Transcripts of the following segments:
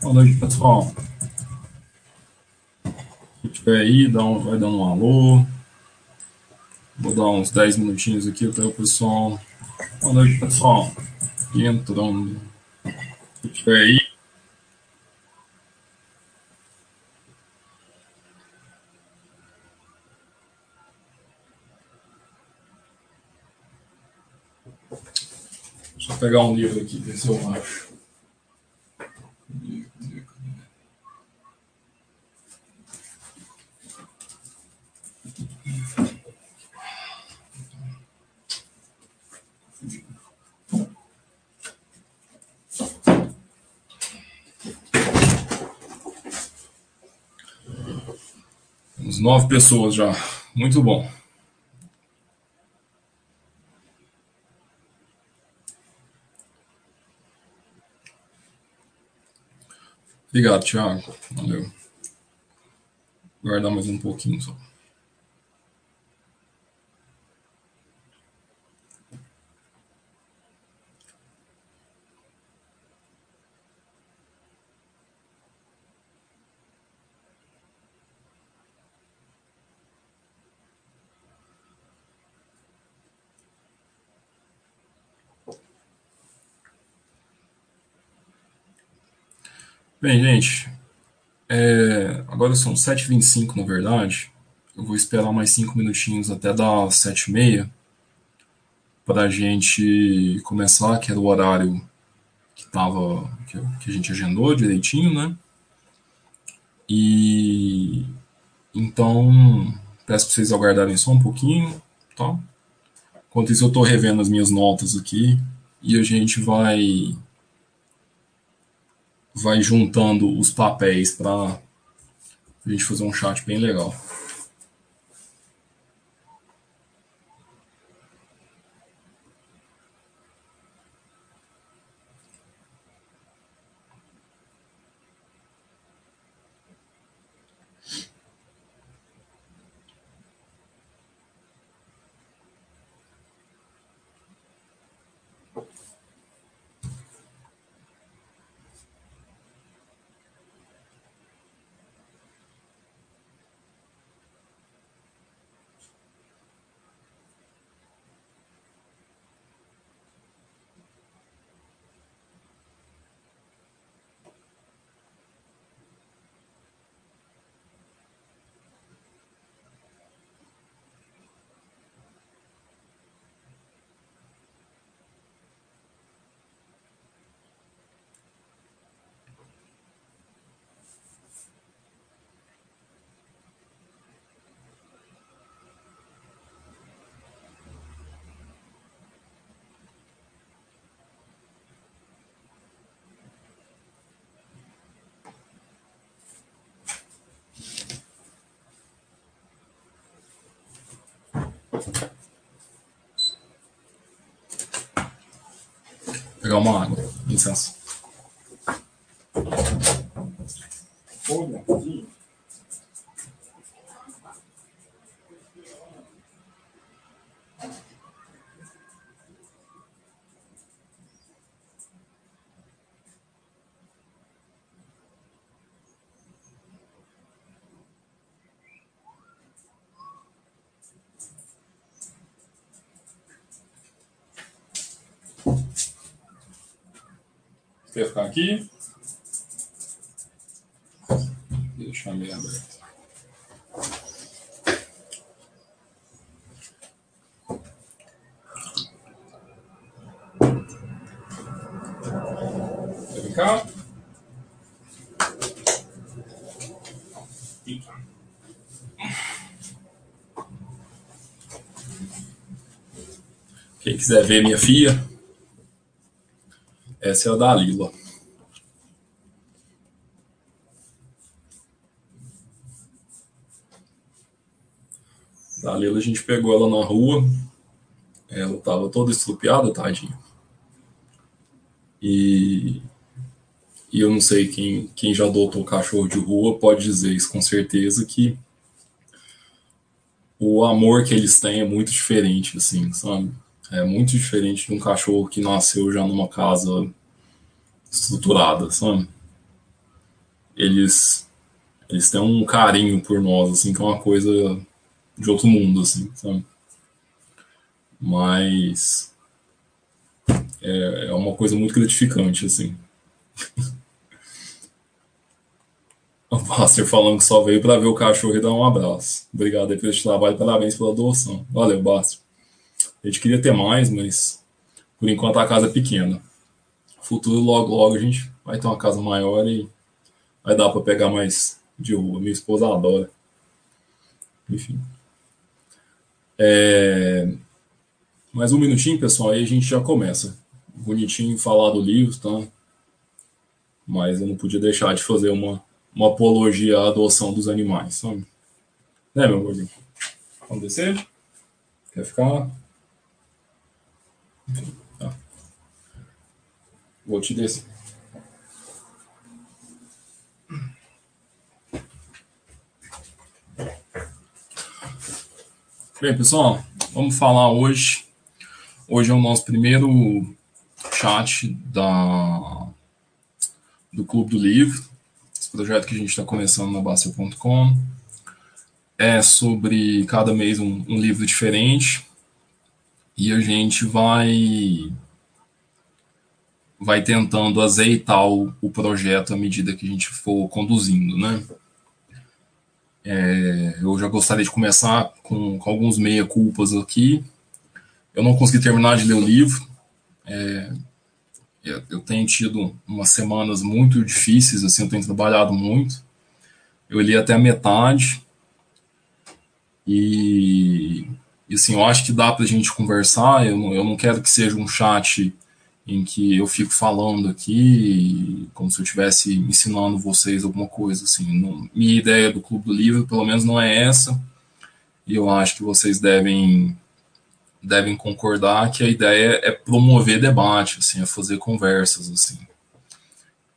Boa noite, pessoal. Se tiver aí, dá um, vai dando um alô. Vou dar uns 10 minutinhos aqui até o pessoal. Boa noite, pessoal. Entrando. Se tiver aí. Deixa eu pegar um livro aqui, ver se eu acho. Nove pessoas já. Muito bom. Obrigado, Thiago. Valeu. Guardar mais um pouquinho só. Bem, gente, é, agora são 7h25 na verdade. Eu vou esperar mais 5 minutinhos até dar 7h30 para a gente começar, que era o horário que, tava, que, que a gente agendou direitinho, né? E então peço para vocês aguardarem só um pouquinho, tá? Enquanto isso, eu estou revendo as minhas notas aqui e a gente vai vai juntando os papéis para a gente fazer um chat bem legal. Pegar uma água, licença. Olha, Quer ficar aqui? Deixa meio aberto. Quer ficar? Quem quiser ver minha filha, essa é a Dalila. Dalila, a gente pegou ela na rua. Ela estava toda estrupiada, tadinha. E, e eu não sei quem, quem já adotou cachorro de rua pode dizer isso com certeza que o amor que eles têm é muito diferente, assim, sabe? É muito diferente de um cachorro que nasceu já numa casa estruturada, sabe? eles eles têm um carinho por nós, assim, que é uma coisa de outro mundo, assim, sabe? Mas é, é uma coisa muito gratificante, assim. O Buster falando que só veio para ver o cachorro e dar um abraço. Obrigado aí pelo trabalho, parabéns pela doação. Valeu, Buster. A gente queria ter mais, mas por enquanto a casa é pequena. Futuro, logo, logo a gente vai ter uma casa maior e vai dar para pegar mais de rua. Minha esposa adora. Enfim. É... Mais um minutinho, pessoal, aí a gente já começa. Bonitinho falar do livro, tá? Mas eu não podia deixar de fazer uma, uma apologia à adoção dos animais, sabe? Né, meu gordinho? Vamos descer? Quer ficar? Enfim. Vou te descer. Bem, pessoal, vamos falar hoje. Hoje é o nosso primeiro chat da, do Clube do Livro, esse projeto que a gente está começando na Bastia.com. É sobre cada mês um, um livro diferente e a gente vai vai tentando azeitar o, o projeto à medida que a gente for conduzindo, né? É, eu já gostaria de começar com, com alguns meia-culpas aqui. Eu não consegui terminar de ler o livro. É, eu tenho tido umas semanas muito difíceis, assim, eu tenho trabalhado muito. Eu li até a metade. E, e assim, eu acho que dá para a gente conversar. Eu eu não quero que seja um chat em que eu fico falando aqui como se eu estivesse ensinando vocês alguma coisa assim. Não, minha ideia do Clube do Livro, pelo menos, não é essa. E eu acho que vocês devem devem concordar que a ideia é promover debate, assim, é fazer conversas, assim.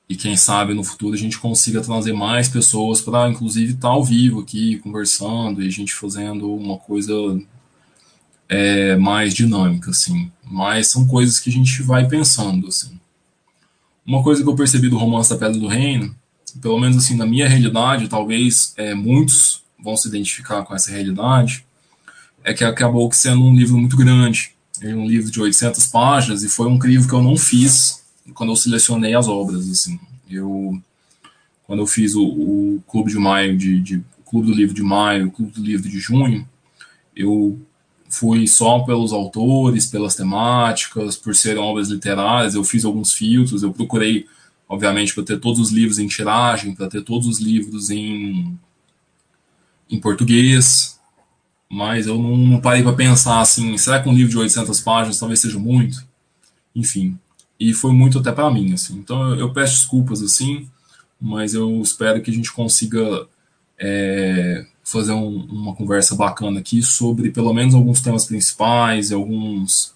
E quem sabe no futuro a gente consiga trazer mais pessoas para, inclusive, estar tá ao vivo aqui conversando e a gente fazendo uma coisa é, mais dinâmica, assim. Mas são coisas que a gente vai pensando, assim. Uma coisa que eu percebi do romance da Pedra do Reino, pelo menos assim na minha realidade, talvez é, muitos vão se identificar com essa realidade, é que acabou sendo um livro muito grande, um livro de 800 páginas e foi um livro que eu não fiz quando eu selecionei as obras, assim. Eu quando eu fiz o, o Clube de Maio de, de o Clube do Livro de Maio, o Clube do Livro de Junho, eu fui só pelos autores, pelas temáticas, por serem obras literárias, eu fiz alguns filtros, eu procurei, obviamente, para ter todos os livros em tiragem, para ter todos os livros em, em português, mas eu não, não parei para pensar assim, será que um livro de 800 páginas talvez seja muito? Enfim, e foi muito até para mim, assim. Então eu, peço desculpas, assim, mas eu espero que a gente consiga é, fazer um, uma conversa bacana aqui sobre pelo menos alguns temas principais, algumas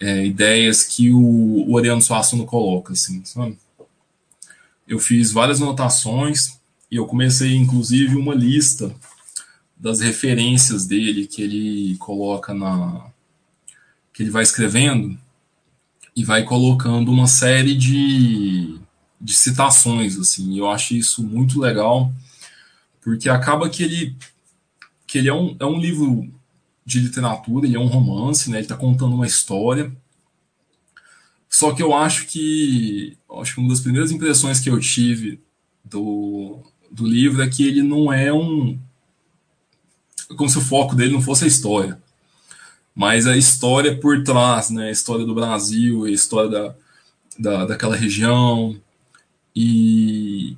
é, ideias que o, o Oriano Suassuna coloca, assim, sabe? Eu fiz várias anotações e eu comecei, inclusive, uma lista das referências dele que ele coloca na que ele vai escrevendo e vai colocando uma série de, de citações assim. Eu acho isso muito legal porque acaba que ele que ele é um, é um livro de literatura, ele é um romance, né? Ele está contando uma história. Só que eu acho que acho que uma das primeiras impressões que eu tive do, do livro é que ele não é um como se o foco dele não fosse a história, mas a história por trás, né? A história do Brasil, a história da, da, daquela região e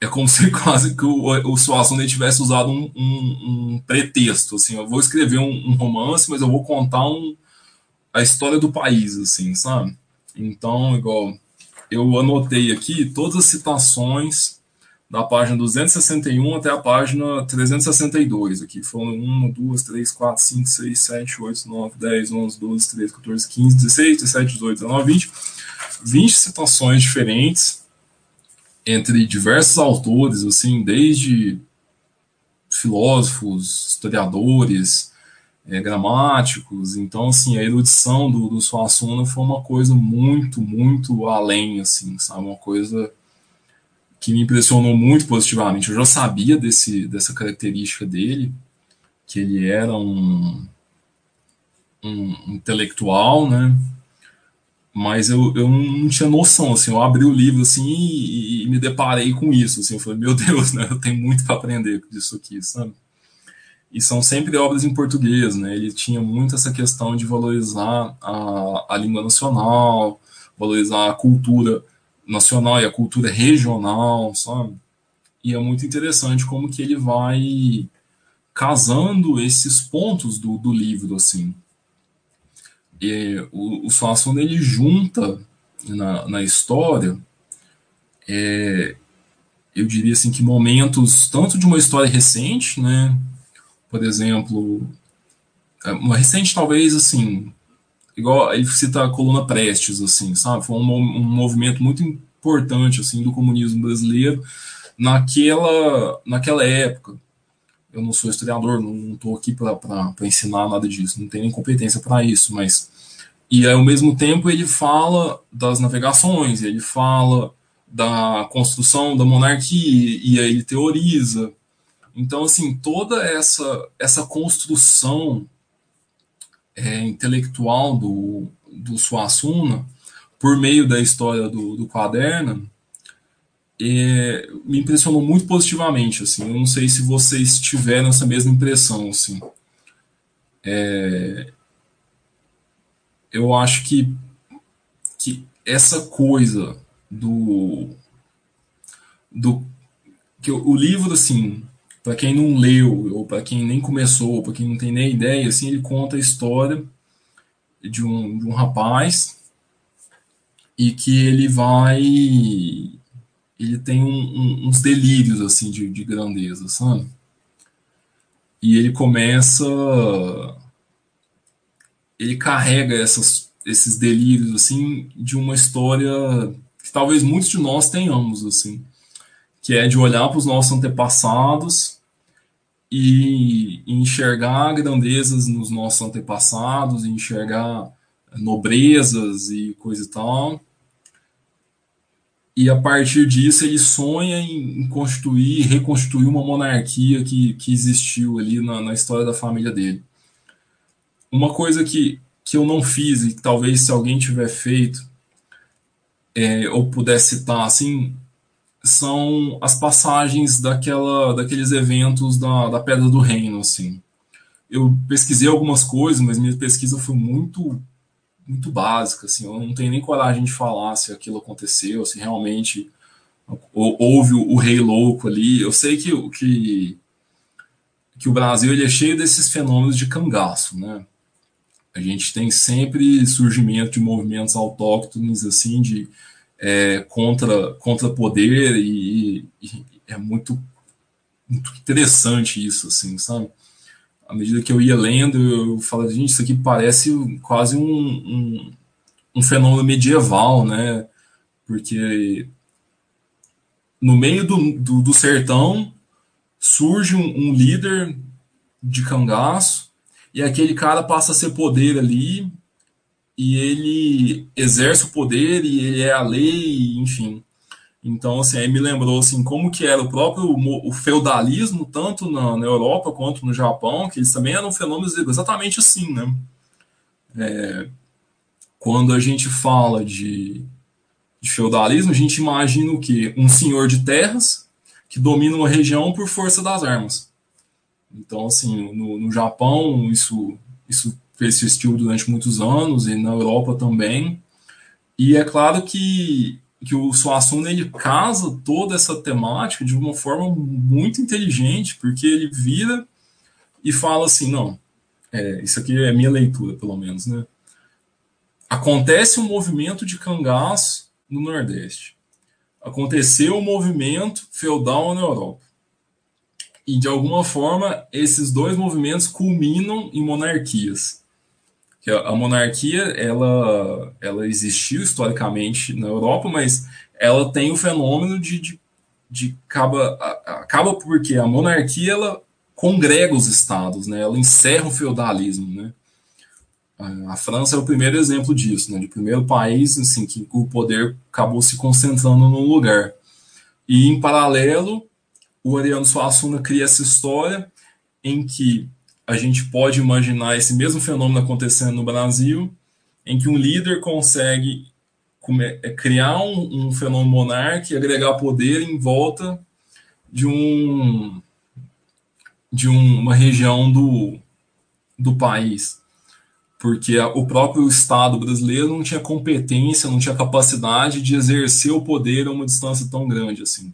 é como se quase que o, o Suassuna tivesse usado um, um, um, pretexto, assim, eu vou escrever um, um, romance, mas eu vou contar a história do país, assim, sabe? Então, igual, eu anotei aqui todas as citações da página 261 até a página 362 aqui. Foram 1, 2, 3, 4, 5, 6, 7, 8, 9, 10, 11, 12, 13, 14, 15, 16, 17, 18, 19, 20. 20 citações diferentes entre diversos autores, assim, desde filósofos, historiadores, é, gramáticos. Então, assim, a erudição do, do Suassuna foi uma coisa muito, muito além, assim, sabe? Uma coisa que me impressionou muito positivamente. Eu já sabia desse, dessa característica dele, que ele era um, um intelectual, né? Mas eu, eu não tinha noção, assim, eu abri o livro, assim, e, e me deparei com isso, assim, eu falei, meu Deus, né, eu tenho muito para aprender disso aqui, sabe? E são sempre obras em português, né, ele tinha muito essa questão de valorizar a, a língua nacional, valorizar a cultura nacional e a cultura regional, sabe? E é muito interessante como que ele vai casando esses pontos do, do livro, assim. E, o, o Suassuna, ele junta na, na história, é, eu diria assim que momentos tanto de uma história recente, né? Por exemplo, é, uma recente talvez assim, igual ele cita a coluna Prestes, assim, sabe? Foi um, um movimento muito importante assim do comunismo brasileiro naquela naquela época. Eu não sou historiador, não estou aqui para ensinar nada disso, não tenho nem competência para isso, mas e ao mesmo tempo ele fala das navegações, ele fala da construção da monarquia e aí ele teoriza. Então assim toda essa essa construção é, intelectual do, do Suassuna, por meio da história do, do quaderno, é, me impressionou muito positivamente. Assim, eu não sei se vocês tiveram essa mesma impressão. Assim. É, eu acho que, que essa coisa do do que o, livro assim para quem não leu, ou para quem nem começou, para quem não tem nem ideia, assim, ele conta a história de um, de um rapaz e que ele vai. Ele tem um, um, uns delírios assim de, de grandeza, sabe? E ele começa. Ele carrega essas, esses delírios assim de uma história que talvez muitos de nós tenhamos assim, que é de olhar para os nossos antepassados e enxergar grandezas nos nossos antepassados, enxergar nobrezas e coisa e tal. E a partir disso ele sonha em constituir, reconstruir uma monarquia que, que existiu ali na, na história da família dele. Uma coisa que, que eu não fiz e talvez se alguém tiver feito é, ou pudesse citar assim, são as passagens daquela, daqueles eventos da, da Pedra do Reino, assim. Eu pesquisei algumas coisas, mas minha pesquisa foi muito muito básica, assim, eu não tenho nem coragem de falar se aquilo aconteceu, se realmente houve o, o rei louco ali. Eu sei que, que, que o Brasil ele é cheio desses fenômenos de cangaço, né? A gente tem sempre surgimento de movimentos autóctones, assim, de é, contra, contra poder e, e, é muito, muito interessante isso, assim, sabe? À medida que eu ia lendo, eu falava, gente, isso aqui parece quase um, um, um fenômeno medieval, né? Porque no meio do, do, do sertão surge um, um, líder de cangaço e aquele cara passa a ser poder ali e ele exerce o poder e ele é a lei, enfim. Então, assim, aí me lembrou assim, como que era o próprio o feudalismo, tanto na, na Europa quanto no Japão, que eles também eram fenômenos exatamente assim, né? É, quando a gente fala de, de feudalismo, a gente imagina o quê? Um senhor de terras que domina uma região por força das armas. Então, assim, no, no Japão, isso, isso persistiu durante muitos anos e na Europa também. E é claro que, que o Suassuna ele casa toda essa temática de uma forma muito inteligente, porque ele vira e fala assim, não, é, isso aqui é minha leitura, pelo menos, né? Acontece um movimento de cangaço no Nordeste. Aconteceu um movimento feudal na Europa. E, de alguma forma, esses dois movimentos culminam em monarquias a monarquia ela, ela existiu historicamente na Europa, mas ela tem o fenômeno de, de, de acaba, acaba porque a monarquia ela congrega os estados, né? Ela encerra o feudalismo, né? A França é o primeiro exemplo disso, né? De primeiro país assim que o poder acabou se concentrando num lugar. E em paralelo, o Ariano Suassuna cria essa história em que a gente pode imaginar esse mesmo fenômeno acontecendo no Brasil, em que um líder consegue é, criar um, um fenômeno monarca e agregar poder em volta de um de um, uma região do, do país porque o próprio Estado brasileiro não tinha competência, não tinha capacidade de exercer o poder a uma distância tão grande assim.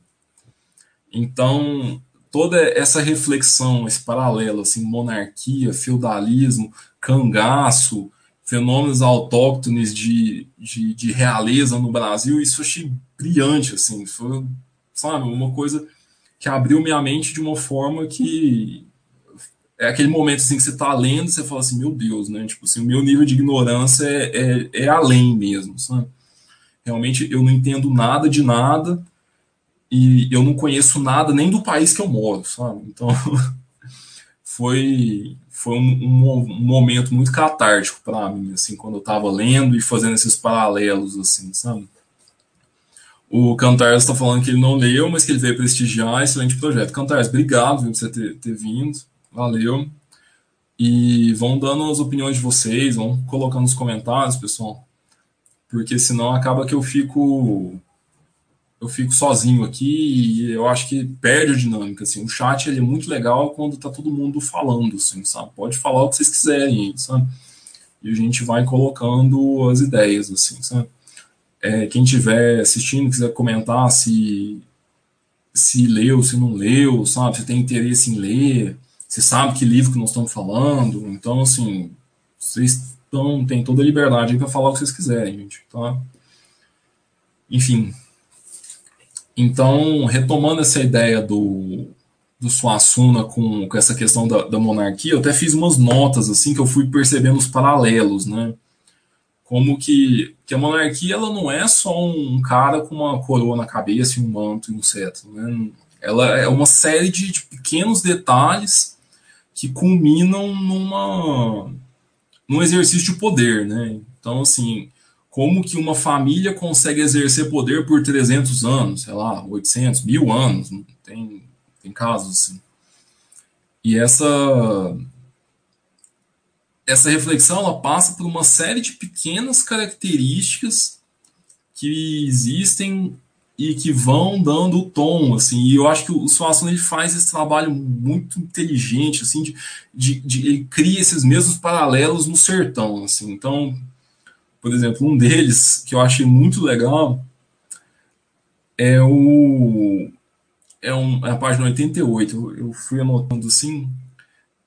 Então, toda essa reflexão, esse paralelo, assim, monarquia, feudalismo, cangaço, fenômenos autóctones de, de, de, realeza no Brasil, isso eu achei brilhante, assim, foi, sabe, uma coisa que abriu minha mente de uma forma que é aquele momento assim que você está lendo, você fala assim, meu Deus, né? Tipo assim, o meu nível de ignorância é, é, é, além mesmo, sabe? Realmente eu não entendo nada de nada e eu não conheço nada nem do país que eu moro, sabe? Então foi foi um, um, um, momento muito catártico para mim, assim, quando eu estava lendo e fazendo esses paralelos, assim, sabe? O Cantares está falando que ele não leu, mas que ele veio prestigiar, excelente projeto. Cantares, obrigado por você ter, ter vindo. Valeu. E vão dando as opiniões de vocês, vão colocando nos comentários, pessoal. Porque senão acaba que eu fico eu fico sozinho aqui e eu acho que perde a dinâmica assim. O chat ele é muito legal quando tá todo mundo falando, assim, sabe? Pode falar o que vocês quiserem, sabe? E a gente vai colocando as ideias, assim, sabe? É, quem estiver assistindo, quiser comentar se se leu, se não leu, sabe? Se tem interesse em ler, você sabe que livro que nós estamos falando, então, assim, vocês estão, têm toda a liberdade para falar o que vocês quiserem, gente, tá? Enfim. Então, retomando essa ideia do, do Suassuna com, com essa questão da, da monarquia, eu até fiz umas notas, assim, que eu fui percebendo os paralelos, né? Como que, que a monarquia, ela não é só um cara com uma coroa na cabeça um manto e um cetro, né? Ela é uma série de, de pequenos detalhes que culminam numa num exercício de poder, né? Então, assim, como que uma família consegue exercer poder por 300 anos, sei lá, 800, mil anos, tem, tem casos assim. E essa essa reflexão ela passa por uma série de pequenas características que existem e que vão dando o tom, assim, e eu acho que o Suassuna ele faz esse trabalho muito inteligente, assim, de, de, de, ele cria esses mesmos paralelos no sertão, assim, então, por exemplo, um deles que eu achei muito legal é o é, um, é a página 88, eu, fui anotando assim,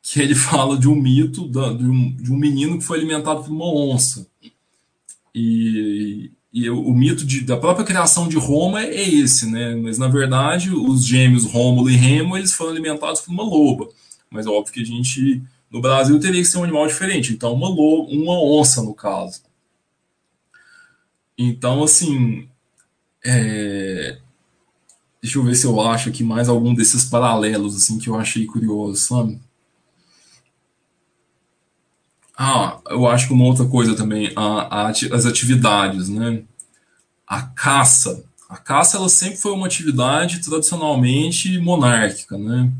que ele fala de um mito da, de, um, de um menino que foi alimentado por uma onça, e, e o, o mito de, da própria criação de Roma é esse, né? Mas na verdade, os gêmeos Rômulo e Remo eles foram alimentados por uma loba. Mas óbvio que a gente no Brasil teria que ser um animal diferente, então uma loba, uma onça no caso. Então assim, é... deixa eu ver se eu acho aqui mais algum desses paralelos assim que eu achei curioso, sabe? Ah, eu acho que uma outra coisa também, a, a, as atividades, né? A caça. A caça ela sempre foi uma atividade tradicionalmente monárquica, né?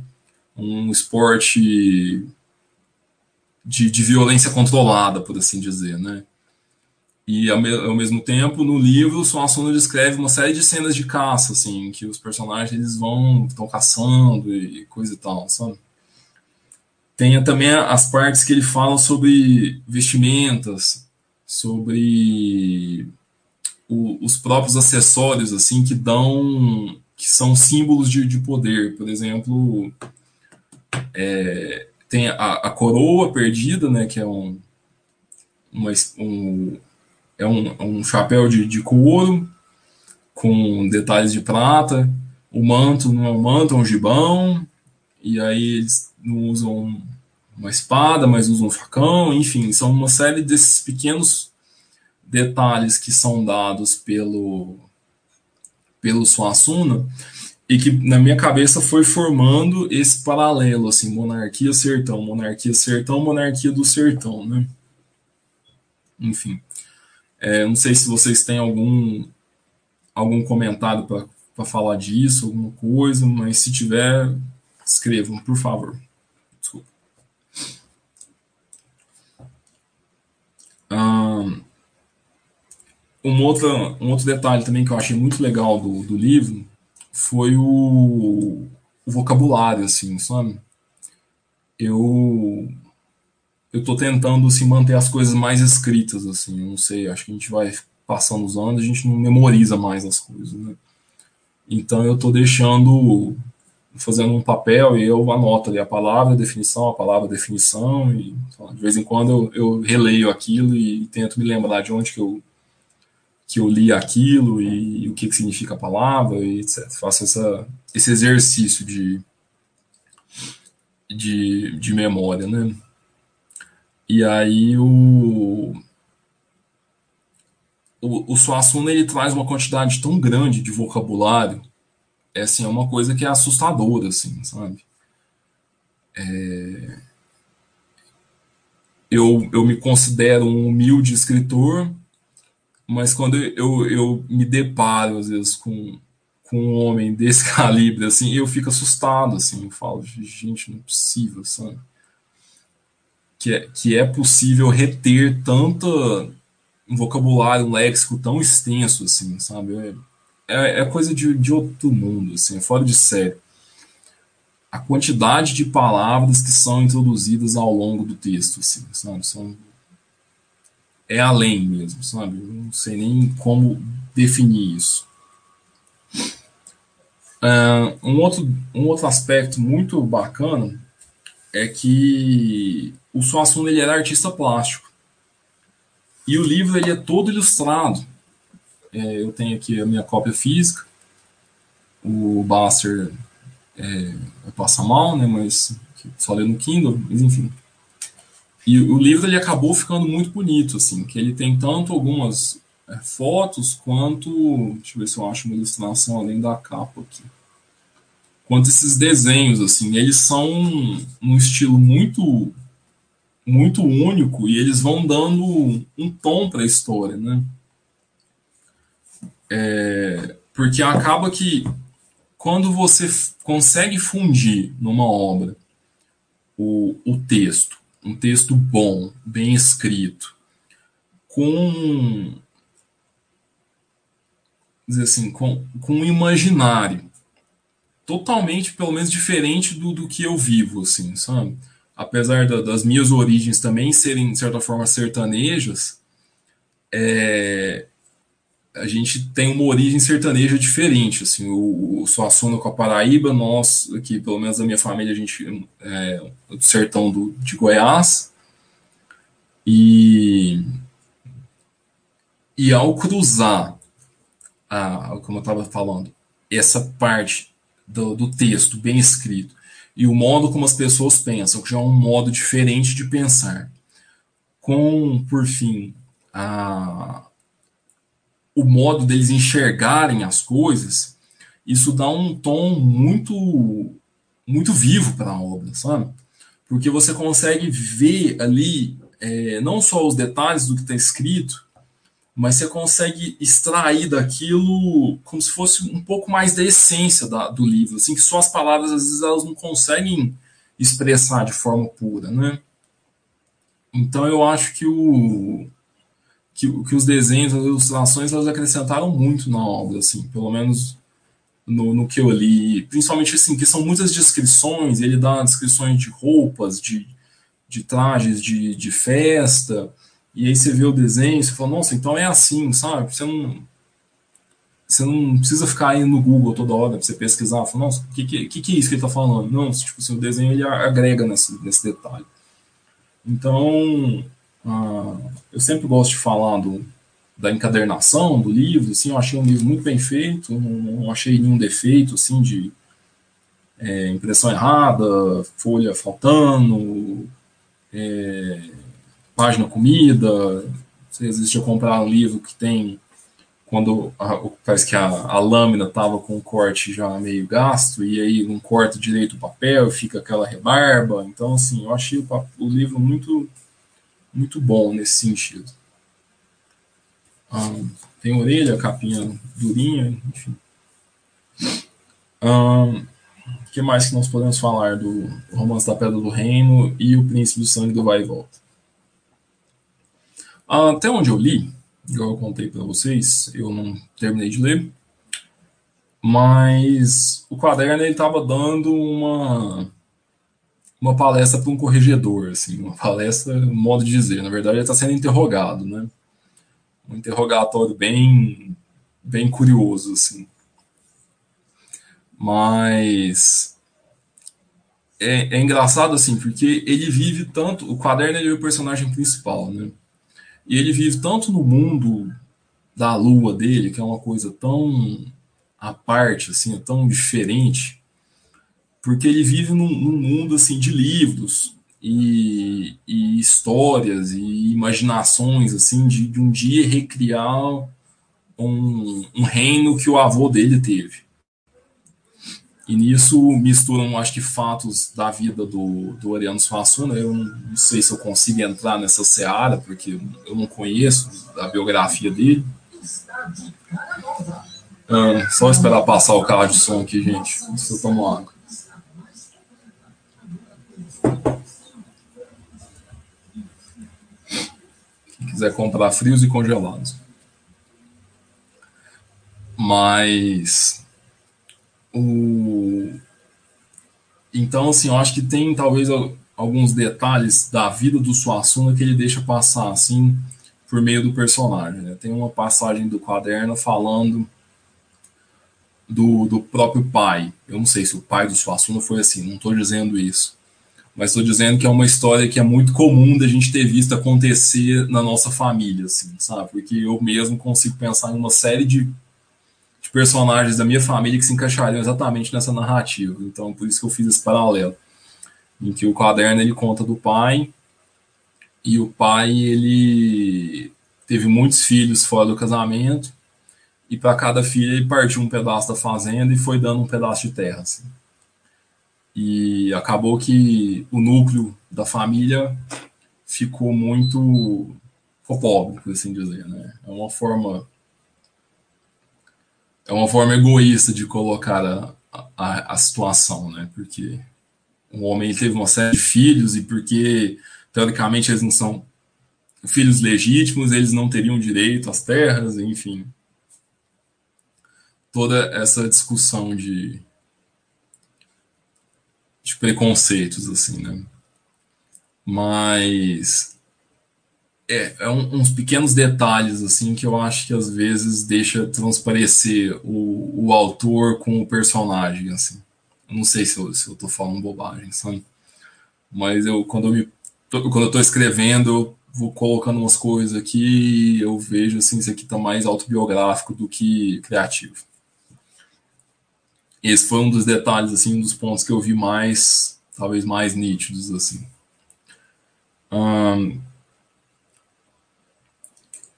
Um esporte de, de violência controlada, por assim dizer, né? E ao, me, ao mesmo tempo, no livro, Suassuna descreve uma série de cenas de caça, assim, que os personagens eles vão, estão caçando e coisa e tal, sabe? Tem também as partes que ele fala sobre vestimentas, sobre o, os próprios acessórios, assim, que dão, que são símbolos de, de poder. Por exemplo, é, tem a, a, coroa perdida, né, que é um, uma, um, é um, um chapéu de, de couro com detalhes de prata. O manto não é um manto, é um gibão. E aí eles não usam uma espada, mas usam um facão, enfim, são uma série desses pequenos detalhes que são dados pelo pelo Suassuna e que na minha cabeça foi formando esse paralelo assim, monarquia sertão, monarquia sertão, monarquia do sertão, né? Enfim, é, não sei se vocês têm algum algum comentário para falar disso, alguma coisa, mas se tiver, escrevam, por favor. Desculpa. Um, outro, um outro detalhe também que eu achei muito legal do, do livro foi o, o vocabulário, assim, sabe? Eu eu tô tentando assim, manter as coisas mais escritas, assim, não sei, acho que a gente vai passando os anos, a gente não memoriza mais as coisas, né? Então eu tô deixando, fazendo um papel e eu anoto ali a palavra, a definição, a palavra, a definição, e de vez em quando eu, eu releio aquilo e, e tento me lembrar de onde que eu, que eu li aquilo e, e o que, que significa a palavra, e etc. Faço essa, esse exercício de, de, de memória, né? E aí o, o, o Suassuna ele traz uma quantidade tão grande de vocabulário, é assim, é uma coisa que é assustadora, assim, sabe? É... Eu, eu me considero um humilde escritor, mas quando eu, eu me deparo, às vezes, com, com um homem desse calibre, assim, eu fico assustado, assim, eu falo, gente, não é possível, sabe? Que é, que é possível reter tanto um vocabulário, um léxico tão extenso, assim, sabe? É, é, é coisa de, de outro mundo, assim, é fora de série. A quantidade de palavras que são introduzidas ao longo do texto, assim, sabe? São, é além mesmo, sabe? Eu não sei nem como definir isso. Uh, um, outro, um outro aspecto muito bacana é que o Suassuna ele era artista plástico. E o livro ele é todo ilustrado. É, eu tenho aqui a minha cópia física. O Baster é, passa mal, né, mas só lê no Kindle, mas enfim. E o livro ele acabou ficando muito bonito, assim, que ele tem tanto algumas é, fotos quanto, deixa eu ver se eu acho uma ilustração além da capa aqui quanto esses desenhos, assim, eles são um estilo muito muito único e eles vão dando um tom para a história, né? É, porque acaba que quando você consegue fundir numa obra o, o texto, um texto bom, bem escrito, com dizer assim, com, com um imaginário totalmente, pelo menos, diferente do, do que eu vivo, assim, sabe? Apesar da, das minhas origens também serem, de certa forma, sertanejas, é, a gente tem uma origem sertaneja diferente, assim, o, o Suassuna com a Paraíba, nós, aqui, pelo menos a minha família, a gente é do sertão do, de Goiás, e, e ao cruzar, a, como eu estava falando, essa parte do, do texto bem escrito e o modo como as pessoas pensam, que já é um modo diferente de pensar, com, por fim, a, o modo deles enxergarem as coisas, isso dá um tom muito muito vivo para a obra, sabe? Porque você consegue ver ali é, não só os detalhes do que está escrito, mas você consegue extrair daquilo como se fosse um pouco mais da essência da, do livro, assim, que só as palavras às vezes elas não conseguem expressar de forma pura, né? Então eu acho que o que, que os desenhos, as ilustrações, elas acrescentaram muito na obra, assim, pelo menos no, no que eu li, principalmente assim, que são muitas descrições, ele dá descrições de roupas, de, de trajes de, de festa, e aí você vê o desenho, você fala, nossa, então é assim, sabe? Você não, você não precisa ficar aí no Google toda hora pra você pesquisar, fala, nossa, o que, que, que, é isso que ele tá falando? Não, tipo assim, o desenho ele agrega nesse, nesse detalhe. Então, ah, eu sempre gosto de falar do, da encadernação do livro, assim, eu achei um livro muito bem feito, não, não achei nenhum defeito, assim, de é, impressão errada, folha faltando, é, página comida. Às vezes eu comprar um livro que tem quando a, parece que a, a lâmina estava com o corte já meio gasto e aí não corta direito o papel, fica aquela rebarba. Então, assim, eu achei o, o livro muito muito bom nesse sentido. Ah, tem orelha, capinha durinha, enfim. O que mais que nós podemos falar do Romance da Pedra do Reino e O Príncipe do Sangue do Vai e Volta? Até onde eu li, igual eu contei para vocês, eu não terminei de ler, mas o quaderno ele estava dando uma uma palestra para um corregedor, assim, uma palestra, modo de dizer, na verdade ele está sendo interrogado, né? Um interrogatório bem bem curioso, assim. Mas é, é, engraçado assim, porque ele vive tanto. O quaderno ele é o personagem principal, né? E ele vive tanto no mundo da lua dele, que é uma coisa tão à parte, assim, tão diferente, porque ele vive num, num mundo assim de livros e, e, histórias e imaginações assim de, de um dia recriar um, um reino que o avô dele teve. E nisso misturam, acho que, fatos da vida do, do Ariano Suassuna. Eu não, sei se eu consigo entrar nessa seara, porque eu não conheço a biografia dele. Ah, só esperar passar o carro de som aqui, gente. Se eu tomo água. Quem quiser comprar frios e congelados. Mas o então assim, eu acho que tem talvez alguns detalhes da vida do Suassuna que ele deixa passar assim por meio do personagem. Né? Tem uma passagem do quaderno falando do, do próprio pai. Eu não sei se o pai do Suassuna foi assim, não estou dizendo isso. Mas estou dizendo que é uma história que é muito comum da gente ter visto acontecer na nossa família, assim, sabe? Porque eu mesmo consigo pensar em uma série de de personagens da minha família que se encaixariam exatamente nessa narrativa. Então, por isso que eu fiz esse paralelo. Em que o caderno ele conta do pai, e o pai ele teve muitos filhos fora do casamento, e para cada filho ele partiu um pedaço da fazenda e foi dando um pedaço de terra. Assim. E acabou que o núcleo da família ficou muito ficou pobre, por assim dizer. Né? É uma forma é uma forma egoísta de colocar a, a, a situação, né? Porque o homem teve uma série de filhos e porque, teoricamente, eles não são filhos legítimos, eles não teriam direito às terras, enfim. Toda essa discussão de, de preconceitos, assim, né? Mas é, é um, uns pequenos detalhes assim que eu acho que às vezes deixa transparecer o, o autor com o personagem assim. Não sei se eu, se eu tô falando bobagem, sabe? Mas eu quando eu me quando eu tô escrevendo, eu vou colocando umas coisas aqui eu vejo assim, isso aqui tá mais autobiográfico do que criativo. Esse foi um dos detalhes assim, um dos pontos que eu vi mais, talvez mais nítidos assim. Um,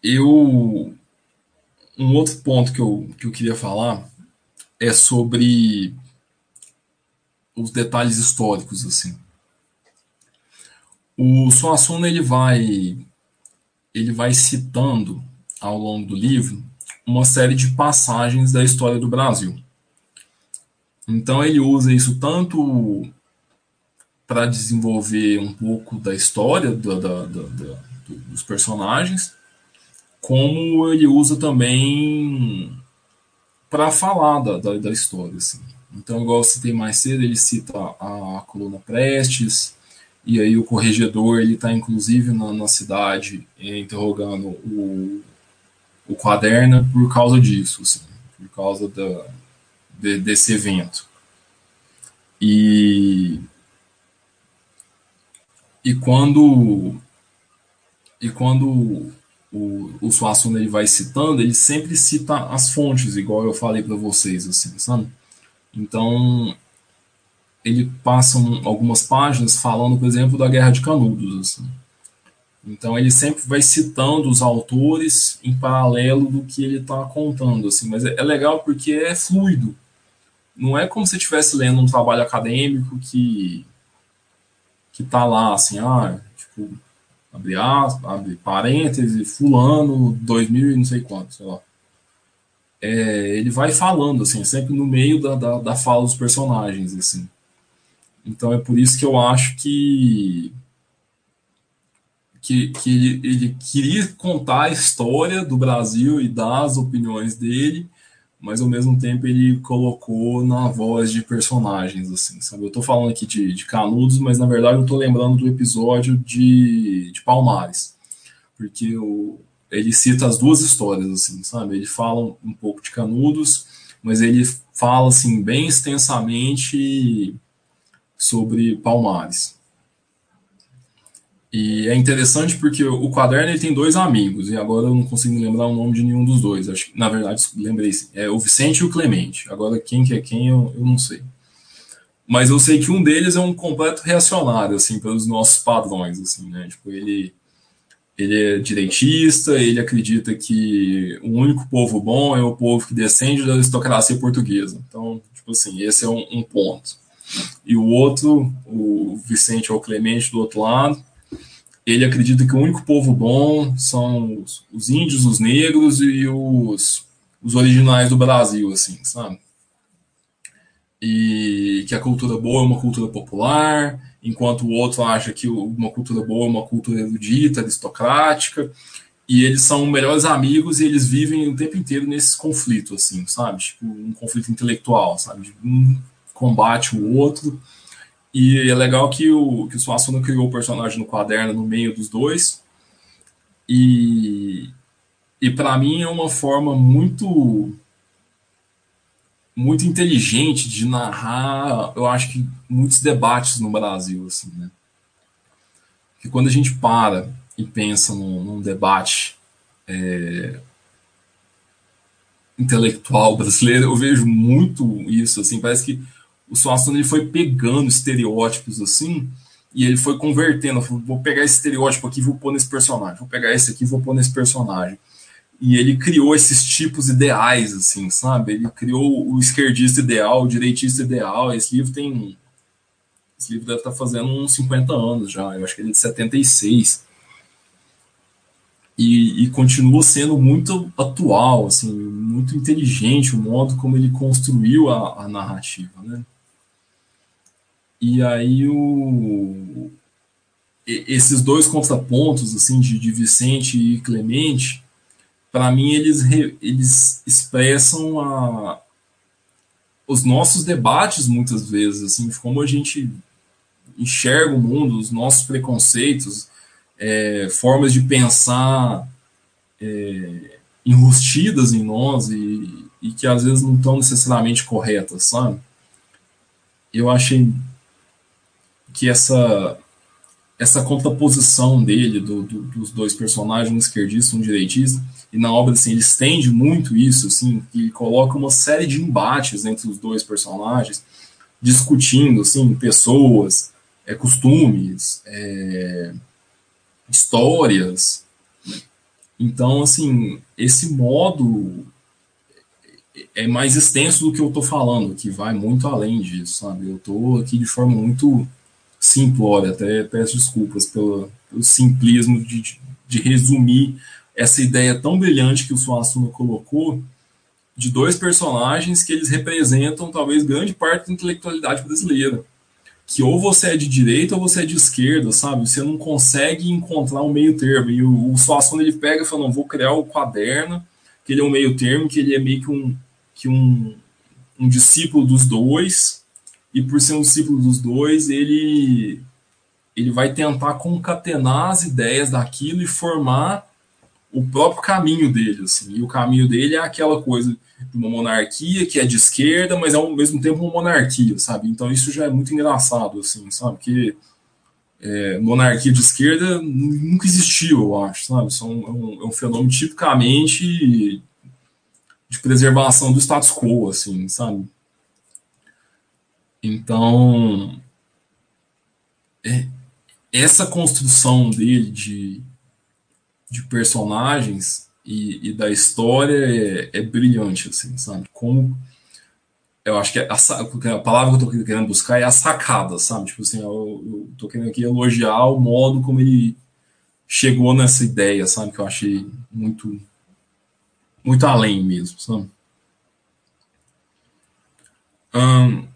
eu um outro ponto que eu, que eu queria falar é sobre os detalhes históricos assim. O Suassuna ele vai ele vai citando ao longo do livro uma série de passagens da história do Brasil. Então ele usa isso tanto para desenvolver um pouco da história da, da, da, dos personagens, como ele usa também para falar da, da, da, história. Assim. Então, igual eu citei mais cedo, ele cita a, a coluna Prestes, e aí o corregedor ele está inclusive na, na cidade eh, interrogando o, o Quaderna por causa disso, assim, por causa da, de, desse evento. E, e quando e quando o, o Suassuna ele vai citando, ele sempre cita as fontes, igual eu falei para vocês, assim, sabe? Então, ele passa um, algumas páginas falando, por exemplo, da Guerra de Canudos, assim. Então ele sempre vai citando os autores em paralelo do que ele está contando, assim. Mas é, é, legal porque é fluido. Não é como se estivesse lendo um trabalho acadêmico que que tá lá, assim, ah, tipo, abre aspas, abre parêntese, fulano, 2000 e não sei quanto, sei lá. é, ele vai falando, assim, sempre no meio da, da, da fala dos personagens, assim. Então é por isso que eu acho que que, que ele, ele, queria contar a história do Brasil e dar as opiniões dele, mas ao mesmo tempo ele colocou na voz de personagens, assim, sabe? Eu tô falando aqui de, de Canudos, mas na verdade eu tô lembrando do episódio de, de Palmares, porque o, ele cita as duas histórias, assim, sabe? Ele fala um pouco de Canudos, mas ele fala, assim, bem extensamente sobre Palmares. E é interessante porque o quaderno ele tem dois amigos, e agora eu não consigo lembrar o nome de nenhum dos dois. Acho na verdade, lembrei, é o Vicente e o Clemente. Agora, quem que é quem, eu, eu não sei. Mas eu sei que um deles é um completo reacionário, assim, pelos nossos padrões, assim, né? Tipo, ele, ele é direitista, ele acredita que o único povo bom é o povo que descende da aristocracia portuguesa. Então, tipo assim, esse é um, um ponto. E o outro, o Vicente ou Clemente do outro lado, ele acredita que o único povo bom são os, os índios, os negros e os, os originais do Brasil, assim, sabe? E que a cultura boa é uma cultura popular, enquanto o outro acha que uma cultura boa é uma cultura erudita, aristocrática, e eles são melhores amigos e eles vivem o tempo inteiro nesse conflito, assim, sabe? Tipo, um conflito intelectual, sabe? Um combate o outro, e é legal que o, que o Suassuna criou o personagem no quaderno no meio dos dois. E, e para mim é uma forma muito muito inteligente de narrar, eu acho que muitos debates no Brasil, assim, né? Que quando a gente para e pensa num, num debate é, intelectual brasileiro, eu vejo muito isso, assim, parece que o Swanson ele foi pegando estereótipos assim e ele foi convertendo. Vou pegar esse estereótipo aqui, vou pôr nesse personagem. Vou pegar esse aqui, vou pôr nesse personagem. E ele criou esses tipos ideais, assim, sabe? Ele criou o esquerdista ideal, o direitista ideal. Esse livro tem. Esse livro deve estar fazendo uns 50 anos já. Eu acho que ele é de 76. E, e continua sendo muito atual, assim, muito inteligente o modo como ele construiu a, a narrativa, né? E aí o esses dois contrapontos assim de, de Vicente e Clemente, para mim eles eles expressam a, os nossos debates muitas vezes assim, como a gente enxerga o mundo, os nossos preconceitos, é, formas de pensar é, enrustidas em nós e, e que às vezes não estão necessariamente corretas, sabe? Eu achei que essa essa contraposição dele, do, do, dos dois personagens, um esquerdista e um direitista, e na obra assim, ele estende muito isso, assim, e coloca uma série de embates entre os dois personagens, discutindo assim, pessoas, é, costumes, é, histórias. Então, assim, esse modo é mais extenso do que eu estou falando, que vai muito além disso, sabe? Eu estou aqui de forma muito simplória, até peço desculpas pelo, pelo simplismo de, de, resumir essa ideia tão brilhante que o Suassuna colocou de dois personagens que eles representam talvez grande parte da intelectualidade brasileira. Que ou você é de direita ou você é de esquerda, sabe? Você não consegue encontrar um meio termo. E o, o Suassuna ele pega e fala: não, vou criar o quaderno, que ele é um meio termo, que ele é meio que um, que um, um discípulo dos dois, e por ser um discípulo dos dois, ele ele vai tentar concatenar as ideias daquilo e formar o próprio caminho dele, assim. E o caminho dele é aquela coisa de uma monarquia que é de esquerda, mas é ao mesmo tempo uma monarquia, sabe? Então isso já é muito engraçado, assim, sabe? Que é, monarquia de esquerda nunca existiu, eu acho, sabe? São, é, um, é um fenômeno tipicamente de preservação do status quo, assim, sabe? Então, é, essa construção dele de, de personagens e, e da história é, é, brilhante, assim, sabe? Como eu acho que a, a, palavra que eu tô querendo buscar é a sacada, sabe? Tipo assim, eu, eu tô querendo aqui elogiar o modo como ele chegou nessa ideia, sabe? Que eu achei muito muito além mesmo, sabe? Um,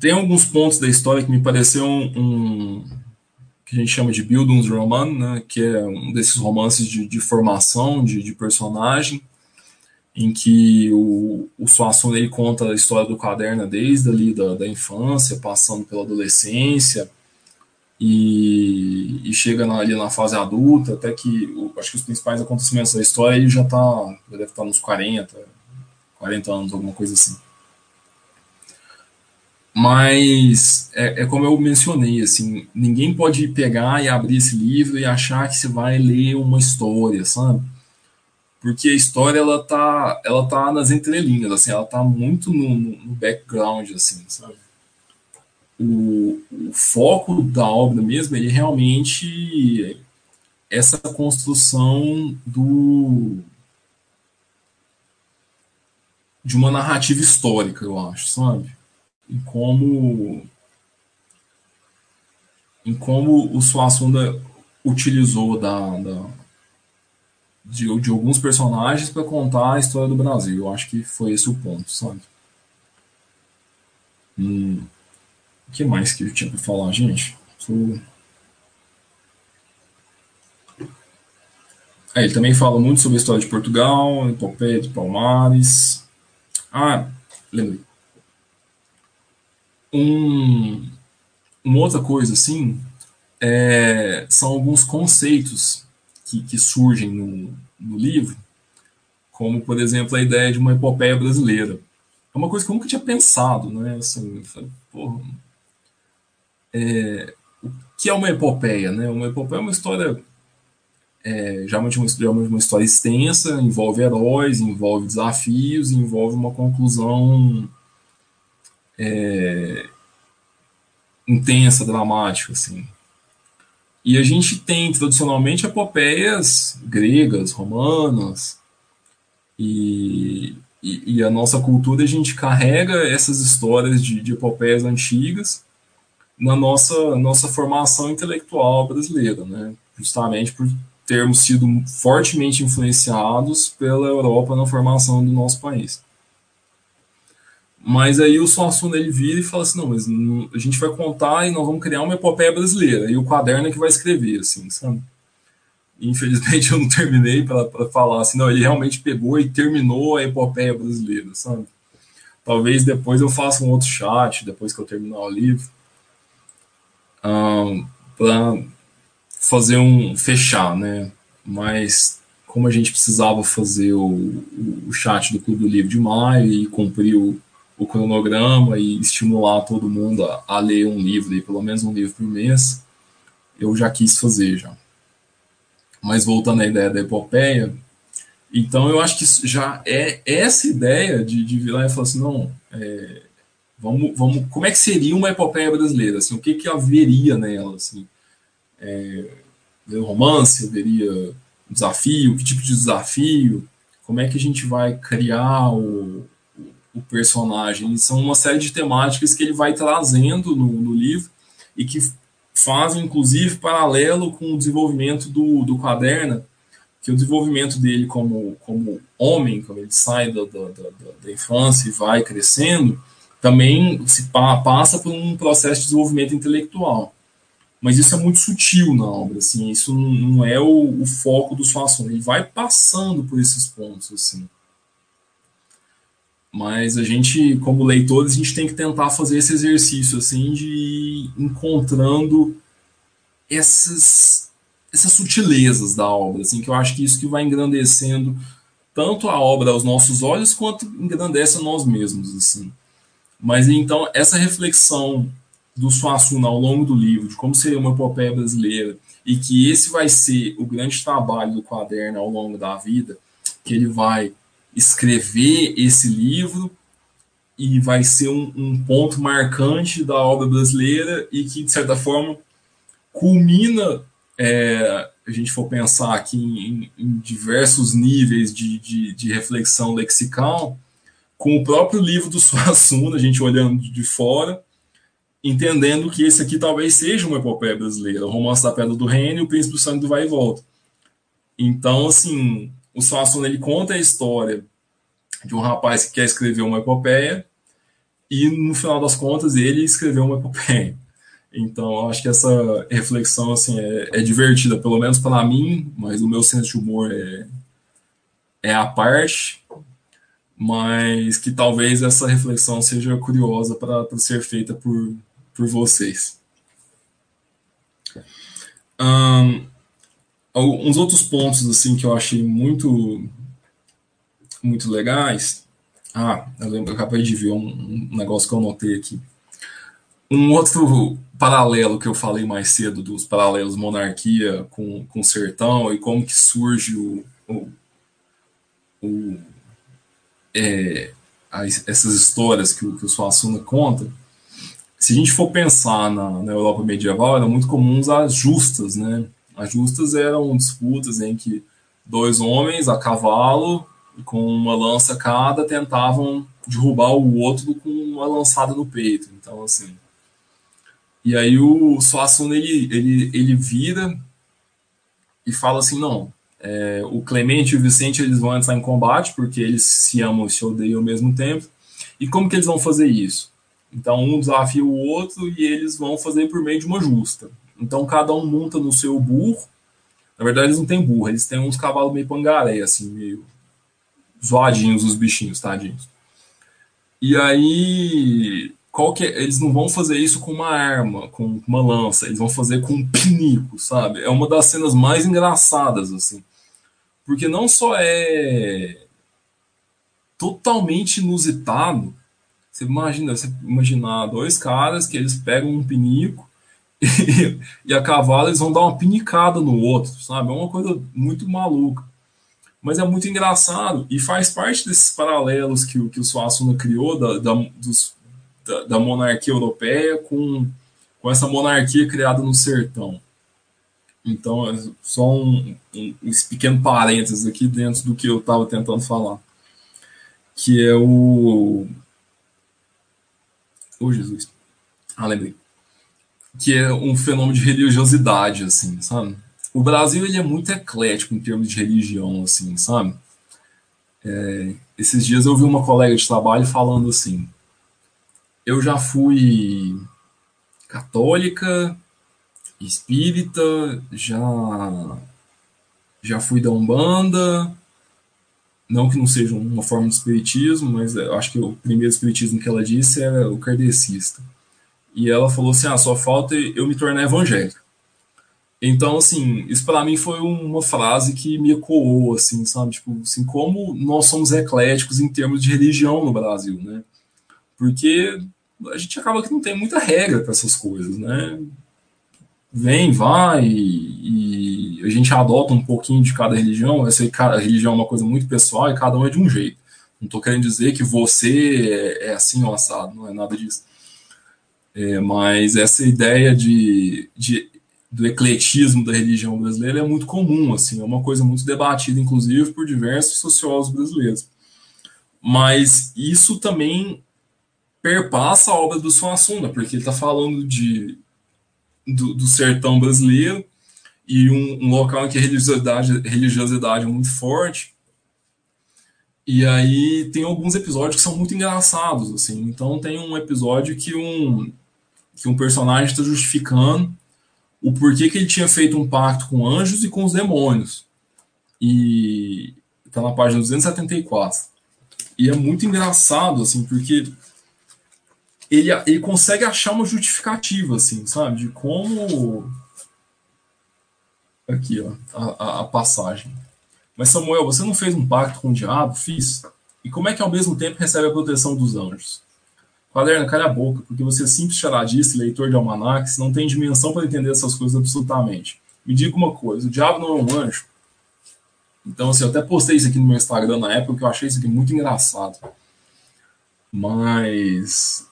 tem alguns pontos da história que me pareceram um, que a gente chama de Bildungsroman, né, que é um desses romances de, de formação de, de, personagem, em que o, o Suassuna ele conta a história do caderno desde ali da, da infância, passando pela adolescência, e, e chega na, ali na fase adulta, até que o, acho que os principais acontecimentos da história ele já tá, já deve estar tá nos 40, 40 anos, alguma coisa assim. Mas é, é, como eu mencionei, assim, ninguém pode pegar e abrir esse livro e achar que você vai ler uma história, sabe? Porque a história ela tá, ela tá nas entrelinhas, assim, ela tá muito no, no background, assim, sabe? O, o, foco da obra mesmo, ele realmente essa construção do de uma narrativa histórica, eu acho, sabe? Em como em como o Suassunda utilizou da, da de, de, alguns personagens para contar a história do Brasil. Eu acho que foi esse o ponto, sabe? Hum, o que mais que eu tinha para falar, gente? É, ele também fala muito sobre a história de Portugal, epopeia de Palmares. Ah, lembrei um, uma outra coisa assim é, são alguns conceitos que, que surgem no, no, livro, como por exemplo a ideia de uma epopeia brasileira. É uma coisa que eu nunca tinha pensado, né? Assim, falei, porra, é, o que é uma epopeia, né? Uma epopeia é uma história é, geralmente, uma, uma história extensa, envolve heróis, envolve desafios, envolve uma conclusão é, intensa, dramática, assim. E a gente tem tradicionalmente epopeias gregas, romanas, e, e, e, a nossa cultura a gente carrega essas histórias de, de epopeias antigas na nossa, nossa formação intelectual brasileira, né? justamente por termos sido fortemente influenciados pela Europa na formação do nosso país. Mas aí o Suassuna ele vira e fala assim, não, mas não, a gente vai contar e nós vamos criar uma epopeia brasileira. E o caderno é que vai escrever, assim, sabe? Infelizmente eu não terminei para falar assim, não, ele realmente pegou e terminou a epopeia brasileira, sabe? Talvez depois eu faça um outro chat, depois que eu terminar o livro, um, para fazer um fechar, né? Mas como a gente precisava fazer o, o chat do Clube do Livro de maio e cumprir o, o cronograma e estimular todo mundo a, a ler um livro, e pelo menos um livro por mês, eu já quis fazer já. Mas voltando à ideia da epopeia, então eu acho que já é essa ideia de, de virar e falar assim, não, é, vamos, vamos, como é que seria uma epopeia brasileira? Assim, o que, que haveria nela? Assim, é, romance, haveria desafio, que tipo de desafio? Como é que a gente vai criar o, o personagem. são uma série de temáticas que ele vai trazendo no, no livro e que fazem, inclusive, paralelo com o desenvolvimento do, do Caderna, que o desenvolvimento dele como, como homem, quando ele sai da, da, da, da infância e vai crescendo, também se pa, passa por um processo de desenvolvimento intelectual. Mas isso é muito sutil na obra, assim, isso não, é o, o, foco do Suassuna, ele vai passando por esses pontos, assim. Mas a gente, como leitores, a gente tem que tentar fazer esse exercício assim de ir encontrando essas essas sutilezas da obra, assim, que eu acho que isso que vai engrandecendo tanto a obra aos nossos olhos quanto engrandece a nós mesmos, assim. Mas então essa reflexão do Suassuna ao longo do livro, de como seria uma epopeia brasileira, e que esse vai ser o grande trabalho do quaderno ao longo da vida, que ele vai escrever esse livro e vai ser um, um, ponto marcante da obra brasileira e que, de certa forma, culmina, é, a gente for pensar aqui em, em diversos níveis de, de, de, reflexão lexical, com o próprio livro do Suassuna, a gente olhando de fora, entendendo que esse aqui talvez seja uma epopeia brasileira, o Romance da Pedra do Reino e o Príncipe do Sangue do Vai e Volta. Então, assim, o Suassuna ele conta a história de um rapaz que quer escrever uma epopeia e no final das contas ele escreveu uma epopeia. Então, acho que essa reflexão assim é, é divertida, pelo menos para mim, mas o meu senso de humor é, é a parte, mas que talvez essa reflexão seja curiosa para ser feita por, por vocês. Um, uns outros pontos assim que eu achei muito muito legais. Ah, eu, lembro, eu acabei de ver um, um negócio que eu notei aqui. Um outro paralelo que eu falei mais cedo dos paralelos monarquia com, com sertão e como que surge o, o, o é, as, essas histórias que, que o Suassuna conta, se a gente for pensar na, na Europa medieval, eram muito comuns as justas, né? As justas eram disputas em que dois homens a cavalo, com uma lança cada, tentavam derrubar o outro com uma lançada no peito. Então, assim, e aí o Suassuna ele, ele, ele vira e fala assim, não, é, o Clemente e o Vicente eles vão entrar em combate porque eles se amam e se odeiam ao mesmo tempo. E como que eles vão fazer isso? Então um desafia o outro e eles vão fazer por meio de uma justa. Então cada um monta no seu burro. Na verdade eles não têm burro, eles têm uns cavalos meio pangaré, assim, meio zoadinhos os bichinhos, tadinhos. E aí qual que é? eles não vão fazer isso com uma arma, com uma lança, eles vão fazer com um pinico, sabe? É uma das cenas mais engraçadas assim. Porque não só é totalmente inusitado, você imagina, você imaginar dois caras que eles pegam um pinico e, a cavalo eles vão dar uma pinicada no outro, sabe? É uma coisa muito maluca. Mas é muito engraçado e faz parte desses paralelos que, que o Suassuna criou da, da, dos da, da monarquia europeia com, com essa monarquia criada no sertão. Então, é só um, um, um pequeno parênteses aqui dentro do que eu estava tentando falar. Que é o. Ô, oh, Jesus. Ah, lembrei. Que é um fenômeno de religiosidade, assim, sabe? O Brasil ele é muito eclético em termos de religião, assim, sabe? É, esses dias eu vi uma colega de trabalho falando assim: eu já fui católica, espírita, já já fui da Umbanda, não que não seja uma forma de espiritismo, mas eu acho que o primeiro espiritismo que ela disse era o kardecista. E ela falou assim: ah, só falta eu me tornar evangélica. Então, assim, isso para mim foi uma frase que me ecoou, assim, sabe? Tipo, assim, como nós somos ecléticos em termos de religião no Brasil, né? Porque a gente acaba que não tem muita regra para essas coisas, né? Vem, vai, e, e, a gente adota um pouquinho de cada religião. Essa cada religião é uma coisa muito pessoal e cada um é de um jeito. Não estou querendo dizer que você é, é, assim ou assado, não é nada disso. É, mas essa ideia de, de, do ecletismo da religião brasileira é muito comum, assim, é uma coisa muito debatida, inclusive, por diversos sociólogos brasileiros. Mas isso também perpassa a obra do Suassuna, porque ele está falando de, do, do, sertão brasileiro e um, um, local em que a religiosidade, religiosidade é muito forte. E aí tem alguns episódios que são muito engraçados, assim. Então tem um episódio que um, que um personagem está justificando o porquê que ele tinha feito um pacto com anjos e com os demônios. E está na página 274. E é muito engraçado, assim, porque ele, ele consegue achar uma justificativa, assim, sabe? De como. Aqui, ó, a, a, passagem. Mas Samuel, você não fez um pacto com o diabo? Fiz. E como é que ao mesmo tempo recebe a proteção dos anjos? Quaderno, calha a boca, porque você é simples charadista, leitor de almanacs, não tem dimensão para entender essas coisas absolutamente. Me diga uma coisa, o diabo não é um anjo? Então, assim, eu até postei isso aqui no meu Instagram na época, que eu achei isso aqui muito engraçado. Mas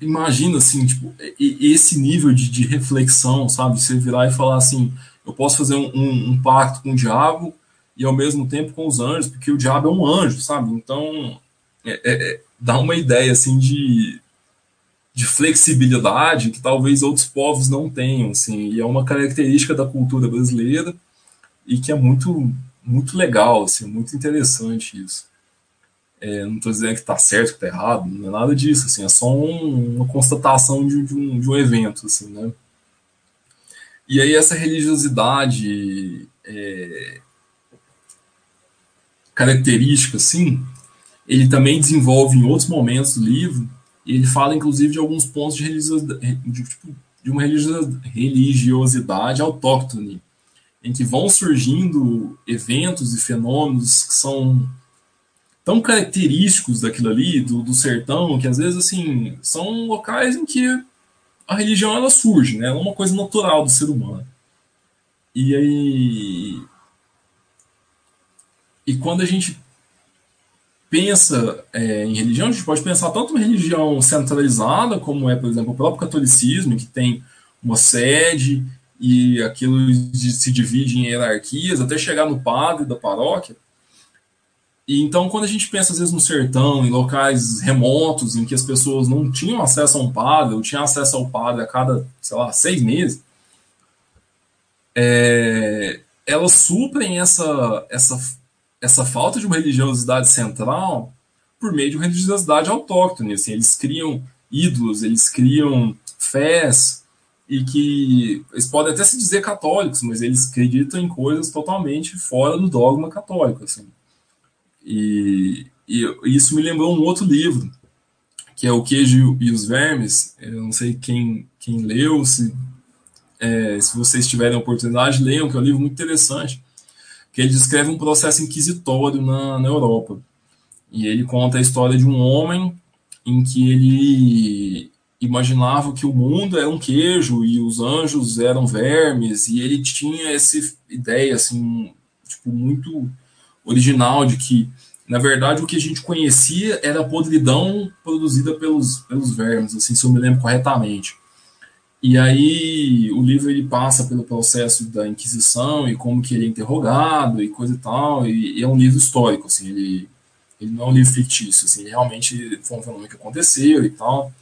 imagina assim, tipo, esse nível de, de, reflexão, sabe? Você virar e falar assim, eu posso fazer um, um, um, pacto com o diabo e ao mesmo tempo com os anjos, porque o diabo é um anjo, sabe? Então, é, é, é dá uma ideia assim de, de flexibilidade que talvez outros povos não tenham, assim, e é uma característica da cultura brasileira e que é muito muito legal, assim, muito interessante isso. É, não estou dizendo que está certo, que está errado, não é nada disso, assim, é só um, uma constatação de, de, um, de um evento, assim, né? E aí essa religiosidade é, característica, assim, ele também desenvolve em outros momentos do livro, e ele fala, inclusive, de alguns pontos de, religiosidade, de, tipo, de uma religiosidade autóctone, em que vão surgindo eventos e fenômenos que são tão característicos daquilo ali, do, do sertão, que às vezes, assim, são locais em que a religião ela surge, né? Ela é uma coisa natural do ser humano. E aí. E quando a gente pensa é, em religião, a gente pode pensar tanto em religião centralizada, como é, por exemplo, o próprio catolicismo, que tem uma sede e aquilo se divide em hierarquias até chegar no padre da paróquia. E então, quando a gente pensa, às vezes, no sertão, em locais remotos, em que as pessoas não tinham acesso a um padre, ou tinham acesso ao padre a cada, sei lá, seis meses, é, elas suprem essa, essa, essa falta de uma religiosidade central por meio de uma religiosidade autóctone. Assim, eles criam ídolos, eles criam fés, e que eles podem até se dizer católicos, mas eles acreditam em coisas totalmente fora do dogma católico. Assim. E, e, isso me lembrou um outro livro, que é O Queijo e os Vermes. Eu não sei quem, quem leu, se, é, se vocês tiverem a oportunidade, leiam, que é um livro muito interessante, que ele descreve um processo inquisitório na, na Europa. E ele conta a história de um homem em que ele imaginava que o mundo era um queijo e os anjos eram vermes, e ele tinha essa ideia, assim, tipo, muito original de que, na verdade, o que a gente conhecia era a podridão produzida pelos, pelos vermes, assim, se eu me lembro corretamente. E aí o livro ele passa pelo processo da Inquisição e como que ele é interrogado e coisa e tal, e, e é um livro histórico, assim, ele, ele não é um livro fictício, assim, realmente foi um fenômeno que aconteceu e tal.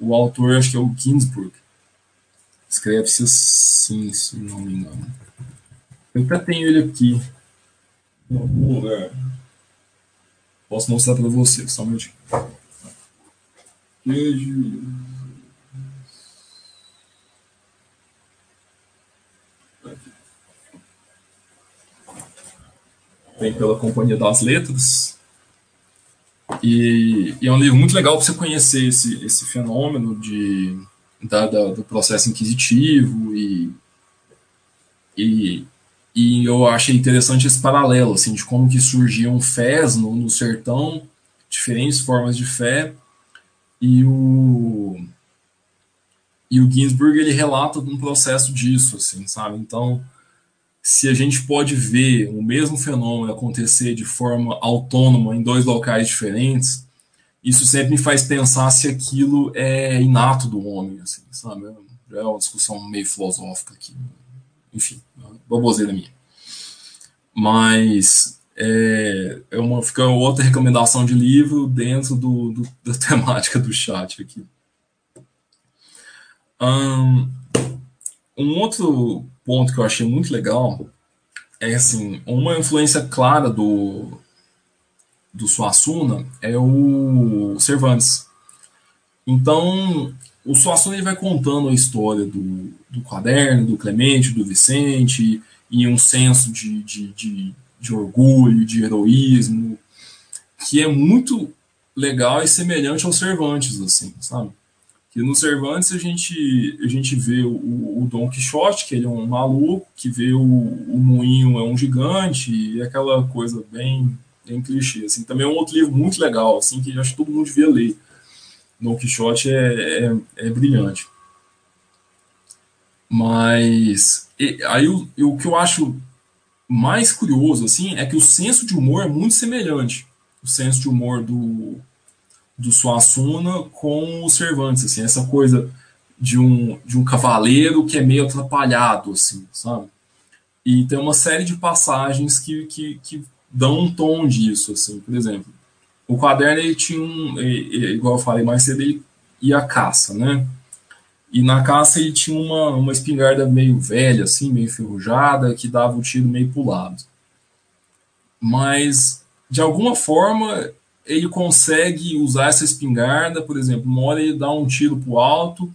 O autor, acho que é o Ginsburg, escreve-se assim, se não me engano. Eu até tenho ele aqui, em algum lugar. Posso mostrar para você, só um minutinho. Vem pela Companhia das Letras. E, e, é um livro muito legal para você conhecer esse, esse fenômeno de, da, da, do processo inquisitivo e, e, e eu achei interessante esse paralelo, assim, de como que surgiam fés no, no sertão, diferentes formas de fé, e o e o Ginsburg ele relata um processo disso, assim, sabe? Então, se a gente pode ver o mesmo fenômeno acontecer de forma autônoma em dois locais diferentes, isso sempre me faz pensar se aquilo é inato do homem, assim, sabe? É uma discussão meio filosófica aqui enfim, baboseira minha. Mas é, é uma, fica outra recomendação de livro dentro do, do da temática do chat aqui. Um, um outro ponto que eu achei muito legal é assim, uma influência clara do, do Suassuna é o Cervantes. Então, o Suassuna ele vai contando a história do, do caderno, do Clemente, do Vicente, e um senso de, de, de, de orgulho, de heroísmo, que é muito legal e semelhante aos Cervantes, assim, sabe? Que no Cervantes a gente, a gente vê o, o Dom Quixote, que ele é um maluco, que vê o, o moinho é um gigante, e aquela coisa bem, bem clichê. Assim. Também é um outro livro muito legal, assim, que acho que todo mundo devia ler Don Quixote é, é, é brilhante. Mas e, aí o, o que eu acho mais curioso assim é que o senso de humor é muito semelhante. O senso de humor do, do Suassuna com o Cervantes, assim, essa coisa de um, de um cavaleiro que é meio atrapalhado, assim, sabe? E tem uma série de passagens que, que, que dão um tom disso, assim, por exemplo o caderno ele tinha um, igual eu falei mais cedo, ele ia à caça, né? E na caça ele tinha uma, uma espingarda meio velha, assim, meio enferrujada, que dava o tiro meio pro lado. Mas, de alguma forma, ele consegue usar essa espingarda, por exemplo, uma hora ele dá um tiro pro alto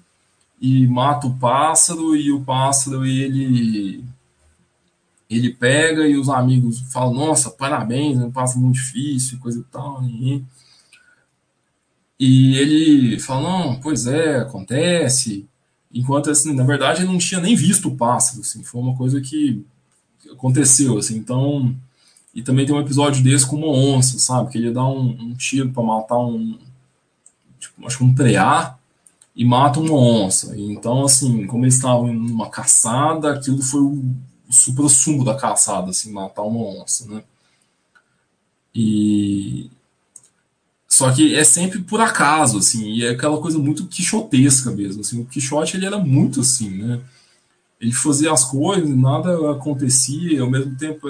e mata o pássaro e o pássaro ele ele pega e os amigos falam, nossa, parabéns, é um pássaro muito difícil, coisa e tal. E, e ele fala, não, pois é, acontece. Enquanto, assim, na verdade, ele não tinha nem visto o pássaro, assim, foi uma coisa que aconteceu, assim, então... E também tem um episódio desse com uma onça, sabe? Que ele dá um, um tiro para matar um... Tipo, acho que um preá, e mata uma onça. Então, assim, como eles estavam em uma caçada, aquilo foi o, o da caçada, assim, matar uma onça, né? E... Só que é sempre por acaso, assim, e é aquela coisa muito quixotesca mesmo, assim, o Quixote, ele era muito assim, né? Ele fazia as coisas, nada acontecia, e ao mesmo tempo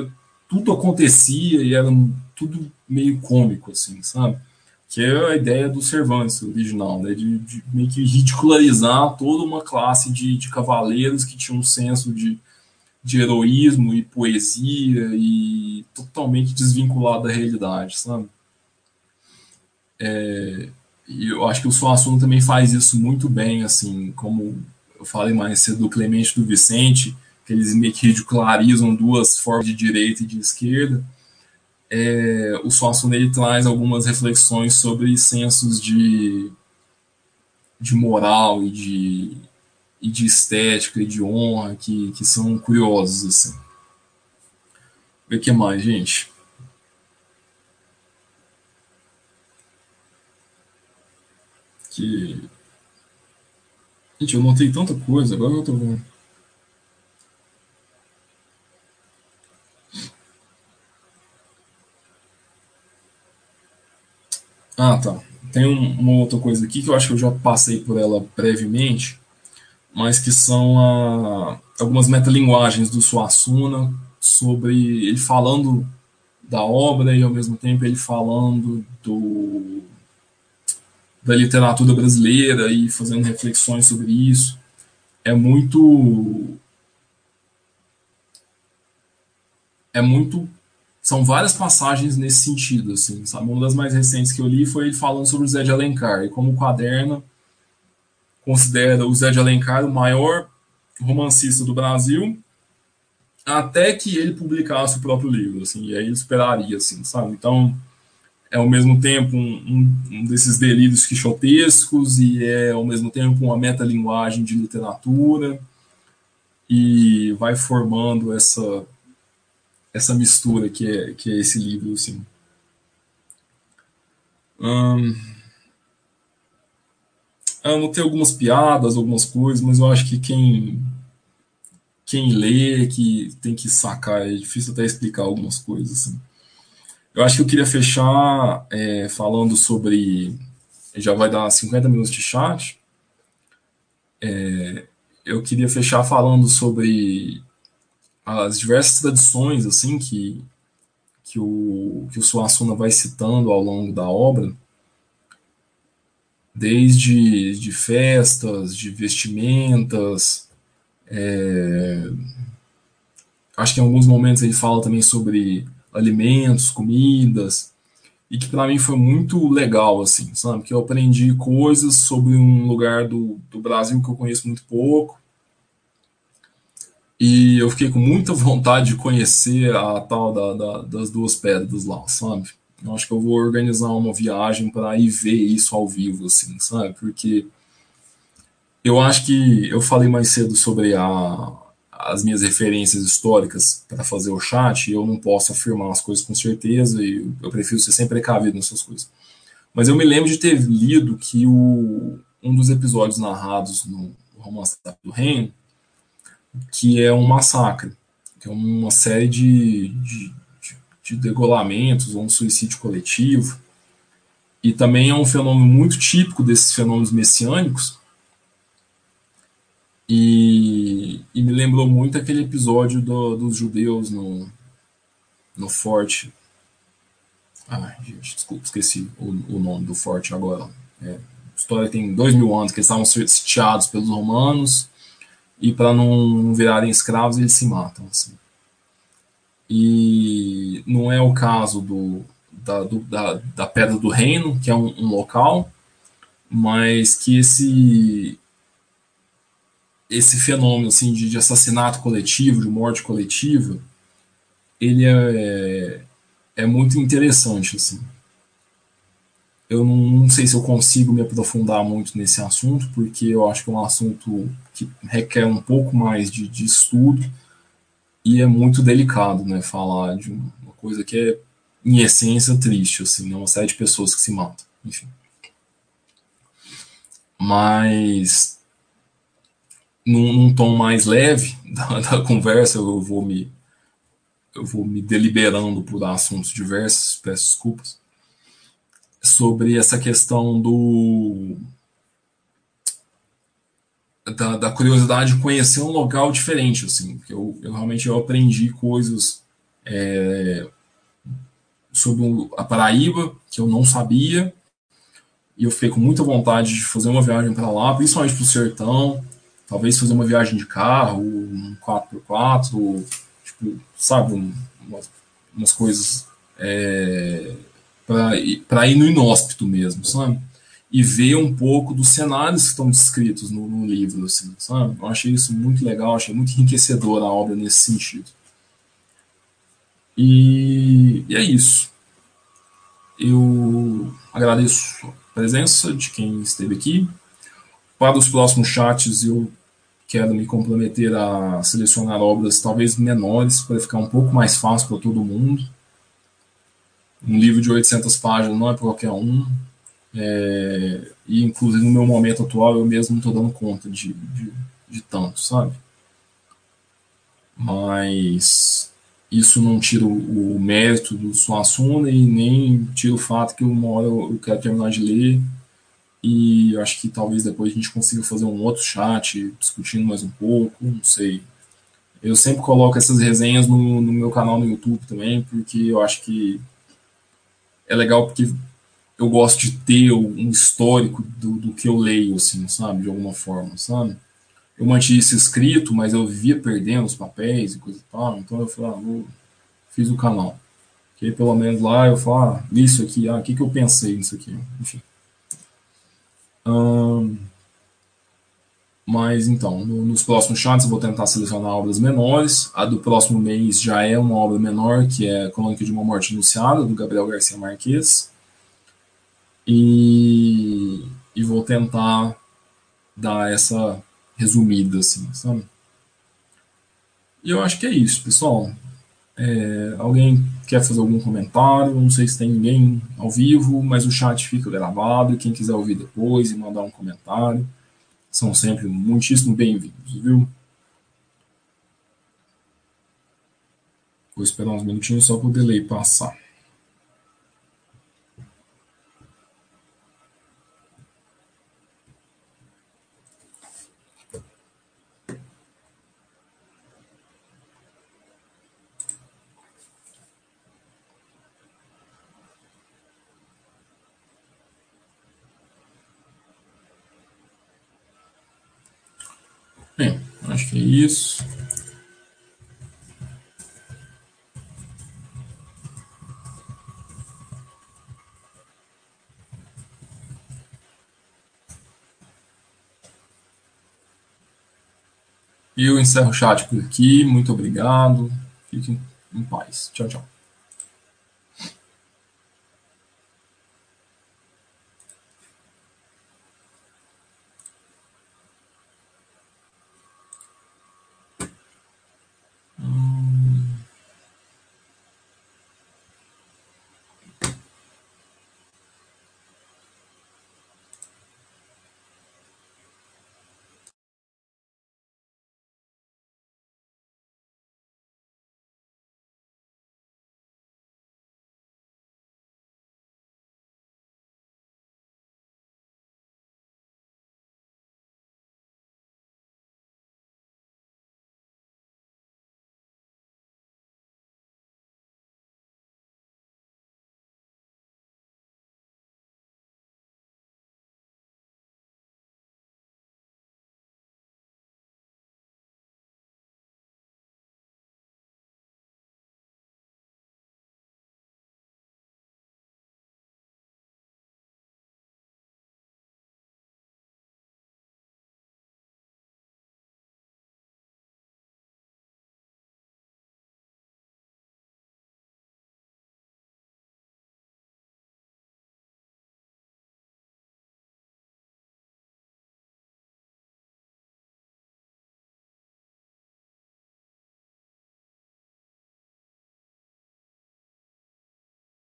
tudo acontecia e era tudo meio cômico, assim, sabe? que é a ideia do Cervantes original, né, de, de meio que ridicularizar toda uma classe de, de cavaleiros que tinham um senso de, de heroísmo e poesia e totalmente desvinculado da realidade, sabe? É, eu acho que o Suassuna também faz isso muito bem, assim, como eu falei mais cedo do Clemente do Vicente, que eles meio que ridicularizam duas formas de direita e de esquerda, é, o Swanson ele traz algumas reflexões sobre sensos de, de moral e de, e de estética e de honra que, que são curiosos assim. O que mais, gente? Que Gente, eu notei tanta coisa, agora eu tô vendo. Ah, tá. Tem um, uma outra coisa aqui que eu acho que eu já passei por ela brevemente, mas que são a, algumas metalinguagens do Suassuna sobre ele falando da obra e ao mesmo tempo ele falando do, da literatura brasileira e fazendo reflexões sobre isso. É muito é muito são várias passagens nesse sentido, assim, sabe? Uma das mais recentes que eu li foi ele falando sobre o Zé de Alencar e como o Quaderno considera o Zé de Alencar o maior romancista do Brasil até que ele publicasse o próprio livro, assim, e aí ele esperaria, assim, sabe? Então, é ao mesmo tempo um, um, um desses delírios quixotescos e é ao mesmo tempo uma metalinguagem de literatura e vai formando essa essa mistura que é, que é esse livro, assim. Hum, eu anotei algumas piadas, algumas coisas, mas eu acho que quem quem lê que tem que sacar, é difícil até explicar algumas coisas. Assim. Eu acho que eu queria fechar é, falando sobre. Já vai dar 50 minutos de chat. É, eu queria fechar falando sobre as diversas tradições assim que que o que o Suassuna vai citando ao longo da obra, desde de festas, de vestimentas, é, acho que em alguns momentos ele fala também sobre alimentos, comidas, e que para mim foi muito legal, assim, sabe? Que eu aprendi coisas sobre um lugar do, do Brasil que eu conheço muito pouco, e eu fiquei com muita vontade de conhecer a tal da, da, das duas pedras lá, sabe? Eu acho que eu vou organizar uma viagem para ir ver isso ao vivo, assim, sabe? Porque eu acho que eu falei mais cedo sobre a, as minhas referências históricas para fazer o chat, e eu não posso afirmar as coisas com certeza, e eu prefiro ser sempre precavido nessas coisas. Mas eu me lembro de ter lido que o, um dos episódios narrados no Romance do Reino que é um massacre, que é uma série de, de, de degolamentos ou um suicídio coletivo. E também é um fenômeno muito típico desses fenômenos messiânicos. E, e me lembrou muito aquele episódio do, dos judeus no, no forte. Ah, gente, desculpa, esqueci o, o nome do forte agora. É, a história tem dois mil anos que eles estavam sitiados pelos romanos e para não virarem escravos eles se matam assim. e não é o caso do, da, do, da, da Pedra do Reino, que é um, um local, mas que esse esse fenômeno assim de, de, assassinato coletivo, de morte coletiva, ele é, é muito interessante assim. Eu não, não, sei se eu consigo me aprofundar muito nesse assunto, porque eu acho que é um assunto que requer um pouco mais de, de estudo e é muito delicado, né, falar de uma coisa que é em essência triste, assim, né, uma série de pessoas que se matam, enfim. Mas num, num tom mais leve da, da, conversa, eu vou me eu vou me deliberando por assuntos diversos, peço desculpas, sobre essa questão do da, da, curiosidade de conhecer um local diferente, assim, porque eu, eu realmente eu aprendi coisas é, sobre a Paraíba que eu não sabia e eu fiquei com muita vontade de fazer uma viagem para lá, principalmente para o sertão, talvez fazer uma viagem de carro, um 4x4, tipo, sabe, um, umas, umas, coisas é, para ir no inóspito mesmo, sabe? E ver um pouco dos cenários que estão descritos no, no livro, assim, sabe? Eu achei isso muito legal, achei muito enriquecedor a obra nesse sentido. E, e é isso. Eu agradeço a presença de quem esteve aqui. Para os próximos chats, eu quero me comprometer a selecionar obras talvez menores para ficar um pouco mais fácil para todo mundo. Um livro de 800 páginas não é para qualquer um, é, e inclusive no meu momento atual eu mesmo não estou dando conta de, de, de, tanto, sabe? Mas isso não tira o, o mérito do Suassuna e nem tira o fato que uma hora eu, eu quero terminar de ler e acho que talvez depois a gente consiga fazer um outro chat discutindo mais um pouco, não sei. Eu sempre coloco essas resenhas no, no meu canal no YouTube também, porque eu acho que é legal porque eu gosto de ter um histórico do, do, que eu leio, assim, sabe? De alguma forma, sabe? Eu mantive isso escrito, mas eu vivia perdendo os papéis e coisa e tal, então eu falei, ah, vou, fiz o canal. Que aí, pelo menos lá eu falo, ah, isso aqui, ah, o que, que eu pensei nisso aqui, enfim. Mas então, no, nos próximos chats eu vou tentar selecionar obras menores. A do próximo mês já é uma obra menor, que é Crônica de uma Morte Anunciada, do Gabriel Garcia Marques e, e vou tentar dar essa resumida, assim, sabe? E eu acho que é isso, pessoal. É, alguém quer fazer algum comentário? Não sei se tem ninguém ao vivo, mas o chat fica gravado. Quem quiser ouvir depois e mandar um comentário, são sempre muitíssimo bem-vindos, viu? Vou esperar uns minutinhos só para o delay passar. Bem, acho que é isso. E eu encerro o chat por aqui. Muito obrigado. Fiquem em paz. Tchau, tchau.